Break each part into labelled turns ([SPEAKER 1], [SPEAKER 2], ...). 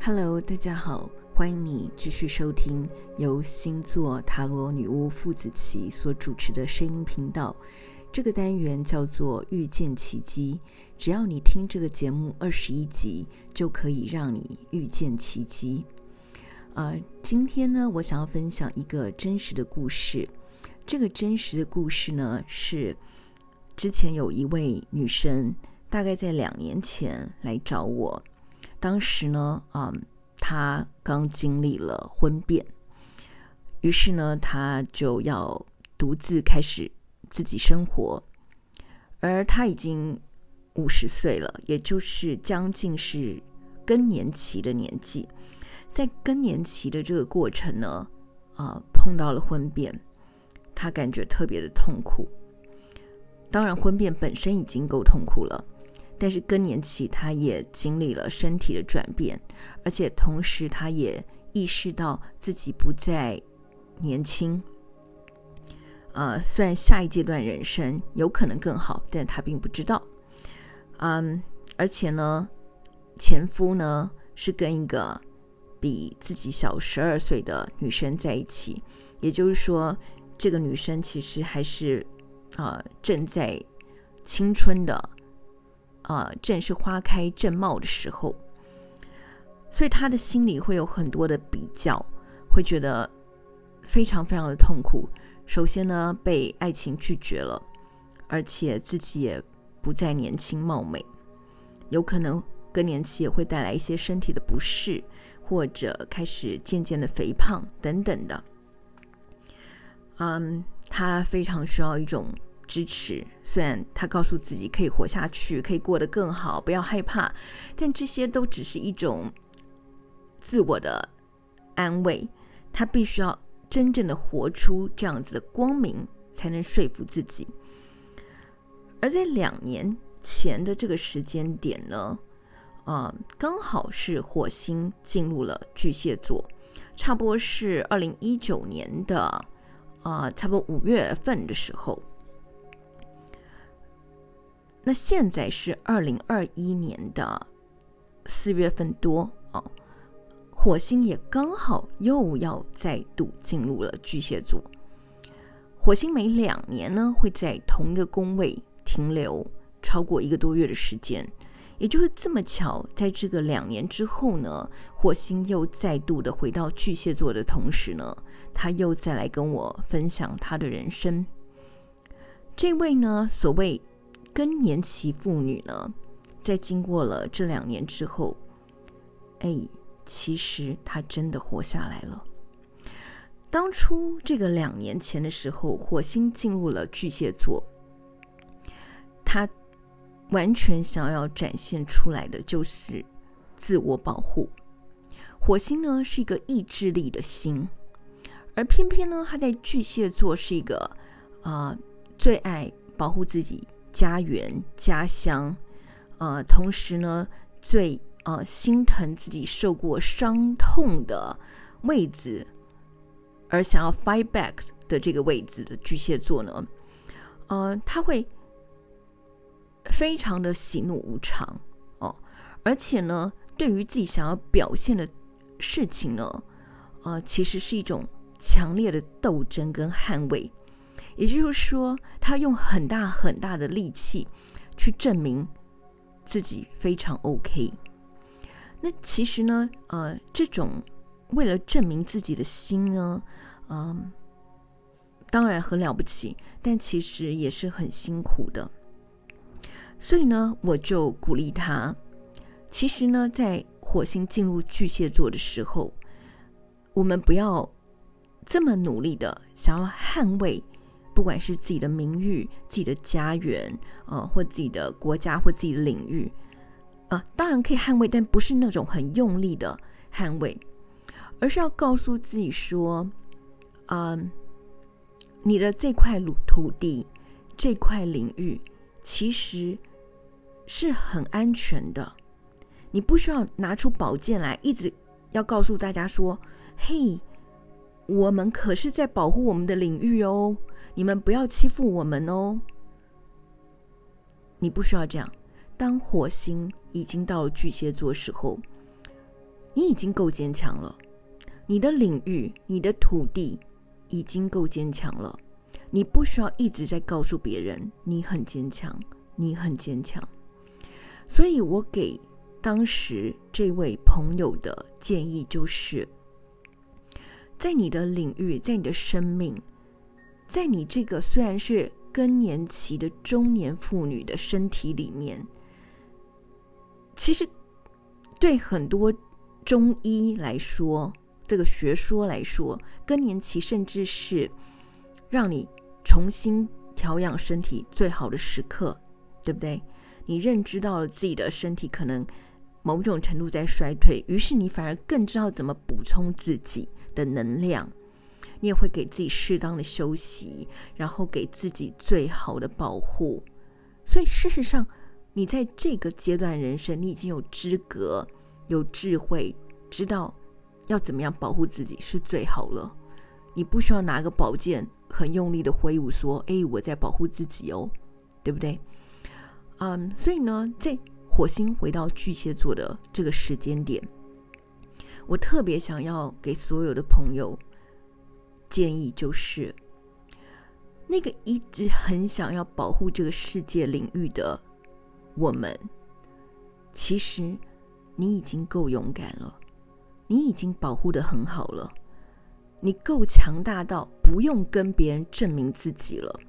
[SPEAKER 1] Hello，大家好，欢迎你继续收听由星座塔罗女巫傅子琪所主持的声音频道。这个单元叫做遇见奇迹，只要你听这个节目二十一集，就可以让你遇见奇迹。呃，今天呢，我想要分享一个真实的故事。这个真实的故事呢，是之前有一位女生，大概在两年前来找我。当时呢，嗯，他刚经历了婚变，于是呢，他就要独自开始自己生活，而他已经五十岁了，也就是将近是更年期的年纪。在更年期的这个过程呢，啊、碰到了婚变，他感觉特别的痛苦。当然，婚变本身已经够痛苦了，但是更年期他也经历了身体的转变，而且同时他也意识到自己不再年轻。呃，虽然下一阶段人生有可能更好，但他并不知道。嗯，而且呢，前夫呢是跟一个。比自己小十二岁的女生在一起，也就是说，这个女生其实还是啊、正在青春的啊、正是花开正茂的时候，所以他的心里会有很多的比较，会觉得非常非常的痛苦。首先呢，被爱情拒绝了，而且自己也不再年轻貌美，有可能更年期也会带来一些身体的不适。或者开始渐渐的肥胖等等的，嗯，他非常需要一种支持。虽然他告诉自己可以活下去，可以过得更好，不要害怕，但这些都只是一种自我的安慰。他必须要真正的活出这样子的光明，才能说服自己。而在两年前的这个时间点呢，啊、刚好是火星进入了巨蟹座，差不多是二零一九年的啊、呃，差不多五月份的时候。那现在是二零二一年的四月份多、哦，火星也刚好又要再度进入了巨蟹座。火星每两年呢会在同一个宫位停留超过一个多月的时间。也就是这么巧，在这个两年之后呢，火星又再度的回到巨蟹座的同时呢，他又再来跟我分享他的人生。这位呢，所谓更年期妇女呢，在经过了这两年之后，哎，其实她真的活下来了。当初这个两年前的时候，火星进入了巨蟹座，她。完全想要展现出来的就是自我保护。火星呢是一个意志力的星，而偏偏呢，他在巨蟹座是一个啊、最爱保护自己家园家乡，呃，同时呢最呃心疼自己受过伤痛的位置，而想要 fight back 的这个位置的巨蟹座呢，呃，他会。非常的喜怒无常哦，而且呢，对于自己想要表现的事情呢，呃，其实是一种强烈的斗争跟捍卫。也就是说，他用很大很大的力气去证明自己非常 OK。那其实呢，呃，这种为了证明自己的心呢，嗯、当然很了不起，但其实也是很辛苦的。所以呢，我就鼓励他。其实呢，在火星进入巨蟹座的时候，我们不要这么努力的想要捍卫，不管是自己的名誉、自己的家园，呃，或自己的国家或自己的领域，啊、呃，当然可以捍卫，但不是那种很用力的捍卫，而是要告诉自己说，嗯、你的这块土土地、这块领域，其实。是很安全的，你不需要拿出宝剑来，一直要告诉大家说：“嘿，我们可是在保护我们的领域哦，你们不要欺负我们哦。”你不需要这样。当火星已经到了巨蟹座时候，你已经够坚强了，你的领域、你的土地已经够坚强了，你不需要一直在告诉别人你很坚强，你很坚强。所以我给当时这位朋友的建议就是，在你的领域，在你的生命，在你这个虽然是更年期的中年妇女的身体里面，其实对很多中医来说，这个学说来说，更年期甚至是让你重新调养身体最好的时刻，对不对？你认知到了自己的身体可能某种程度在衰退，于是你反而更知道怎么补充自己的能量。你也会给自己适当的休息，然后给自己最好的保护。所以事实上，你在这个阶段人生，你已经有资格、有智慧，知道要怎么样保护自己是最好了。你不需要拿个宝剑很用力的挥舞，说：“哎，我在保护自己哦，对不对？”嗯所以呢，在火星回到巨蟹座的这个时间点，我特别想要给所有的朋友建议，就是那个一直很想要保护这个世界领域的我们，其实你已经够勇敢了，你已经保护得很好了，你够强大到不用跟别人证明自己了，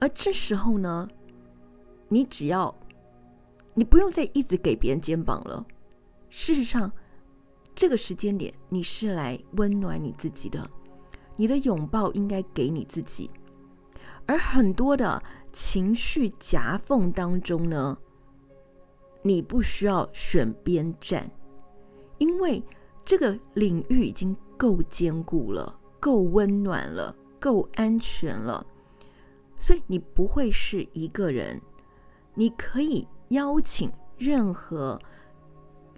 [SPEAKER 1] 而这时候呢，你只要，你不用再一直给别人肩膀了。事实上，这个时间点你是来温暖你自己的，你的拥抱应该给你自己。而很多的情绪夹缝当中呢，你不需要选边站，因为这个领域已经够坚固了，够温暖了，够安全了，所以你不会是一个人。你可以邀请任何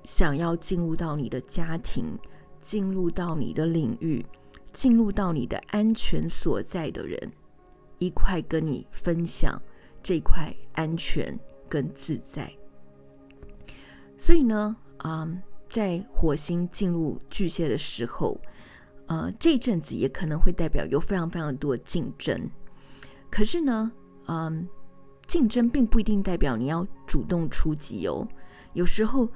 [SPEAKER 1] 想要进入到你的家庭、进入到你的领域、进入到你的安全所在的人，一块跟你分享这块安全跟自在。所以呢，嗯，在火星进入巨蟹的时候，呃，这阵子也可能会代表有非常非常多竞争。可是呢，嗯。竞争并不一定代表你要主动出击哦。有时候，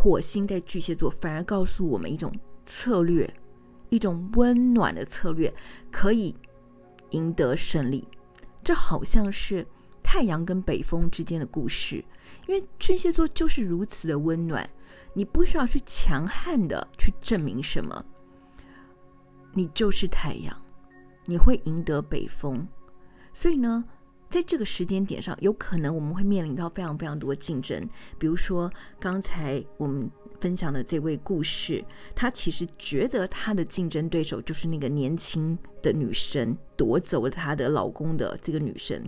[SPEAKER 1] 火星在巨蟹座反而告诉我们一种策略，一种温暖的策略，可以赢得胜利。这好像是太阳跟北风之间的故事，因为巨蟹座就是如此的温暖。你不需要去强悍的去证明什么，你就是太阳，你会赢得北风。所以呢，在这个时间点上，有可能我们会面临到非常非常多竞争。比如说，刚才我们分享的这位故事，她其实觉得她的竞争对手就是那个年轻的女生，夺走了她的老公的这个女生。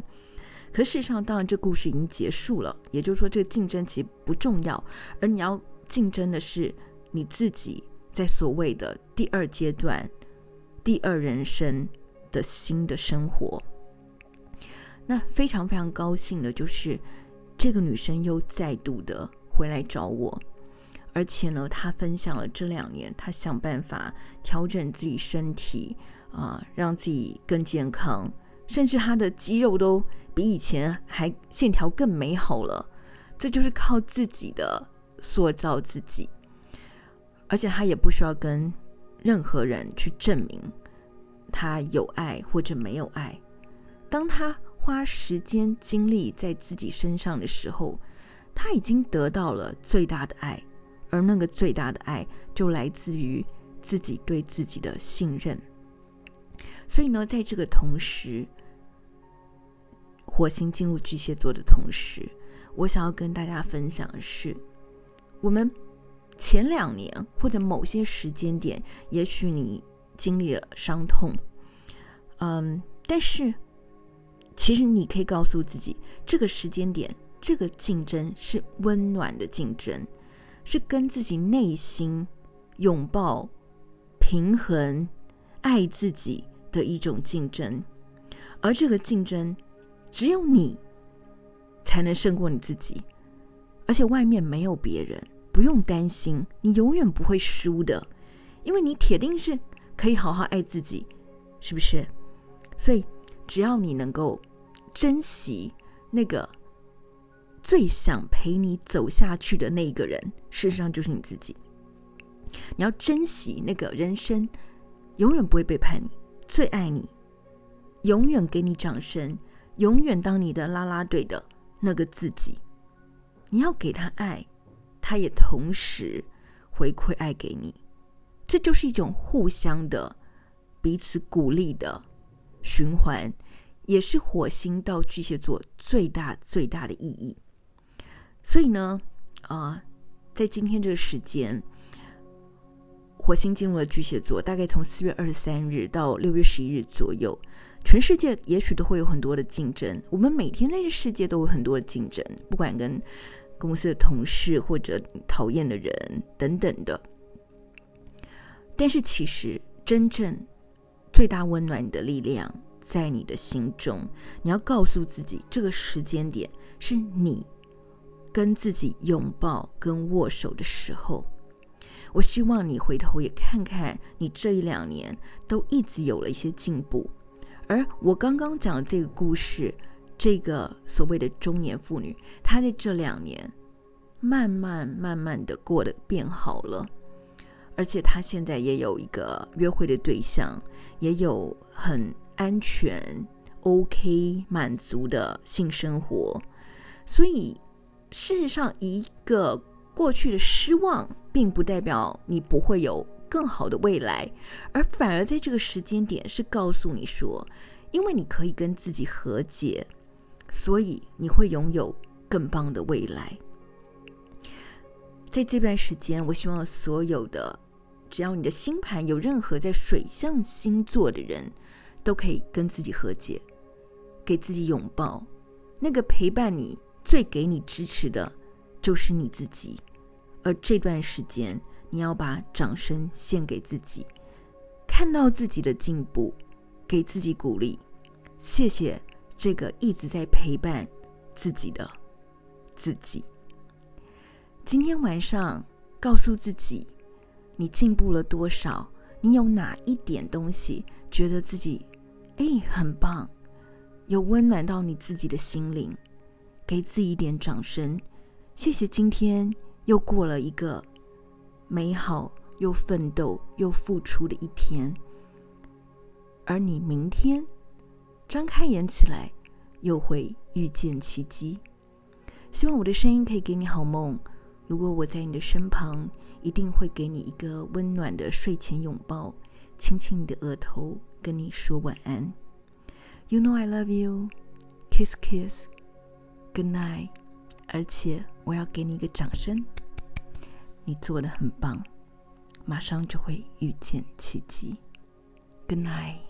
[SPEAKER 1] 可事实上，当然这故事已经结束了。也就是说，这个竞争其实不重要，而你要竞争的是你自己在所谓的第二阶段、第二人生的新的生活。那非常非常高兴的就是，这个女生又再度的回来找我，而且呢，她分享了这两年她想办法调整自己身体啊，让自己更健康，甚至她的肌肉都比以前还线条更美好了。这就是靠自己的塑造自己，而且她也不需要跟任何人去证明她有爱或者没有爱。当她花时间精力在自己身上的时候，他已经得到了最大的爱，而那个最大的爱就来自于自己对自己的信任。所以呢，在这个同时，火星进入巨蟹座的同时，我想要跟大家分享的是，我们前两年或者某些时间点，也许你经历了伤痛，嗯，但是。其实你可以告诉自己，这个时间点，这个竞争是温暖的竞争，是跟自己内心拥抱、平衡、爱自己的一种竞争。而这个竞争，只有你才能胜过你自己，而且外面没有别人，不用担心，你永远不会输的，因为你铁定是可以好好爱自己，是不是？所以，只要你能够珍惜那个最想陪你走下去的那一个人，事实上就是你自己。你要珍惜那个人生永远不会背叛你、最爱你、永远给你掌声、永远当你的啦啦队的那个自己。你要给他爱，他也同时回馈爱给你，这就是一种互相的、彼此鼓励的循环，也是火星到巨蟹座最大最大的意义。所以呢，啊、在今天这个时间，火星进入了巨蟹座，大概从四月二十三日到六月十一日左右，全世界也许都会有很多的竞争。我们每天在这世界都有很多的竞争，不管跟公司的同事或者讨厌的人等等的，但是其实真正最大温暖你的力量在你的心中。你要告诉自己，这个时间点是你跟自己拥抱跟握手的时候。我希望你回头也看看，你这一两年都一直有了一些进步。而我刚刚讲的这个故事。这个所谓的中年妇女，她在这两年慢慢慢慢的过得变好了，而且她现在也有一个约会的对象，也有很安全、OK、满足的性生活。所以，事实上，一个过去的失望，并不代表你不会有更好的未来，而反而在这个时间点是告诉你说，因为你可以跟自己和解。所以你会拥有更棒的未来。在这段时间，我希望所有的，只要你的星盘有任何在水象星座的人，都可以跟自己和解，给自己拥抱。那个陪伴你、最给你支持的，就是你自己。而这段时间，你要把掌声献给自己，看到自己的进步，给自己鼓励。谢谢。这个一直在陪伴自己的自己，今天晚上告诉自己，你进步了多少？你有哪一点东西觉得自己哎很棒，有温暖到你自己的心灵，给自己一点掌声。谢谢今天又过了一个美好又奋斗又付出的一天，而你明天。张开眼起来，又会遇见奇迹。希望我的声音可以给你好梦。如果我在你的身旁，一定会给你一个温暖的睡前拥抱，亲亲你的额头，跟你说晚安。You know I love you. Kiss, kiss. Good night. 而且我要给你一个掌声，你做的很棒，马上就会遇见奇迹。Good night.